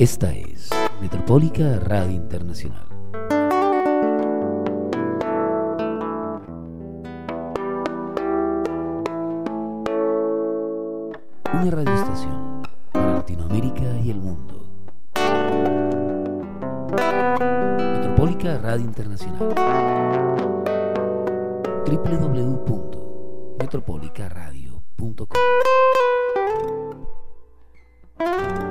Esta es Metropólica Radio Internacional. Una radioestación para Latinoamérica y el mundo. Metropólica Radio Internacional. www.metropolicaradio.com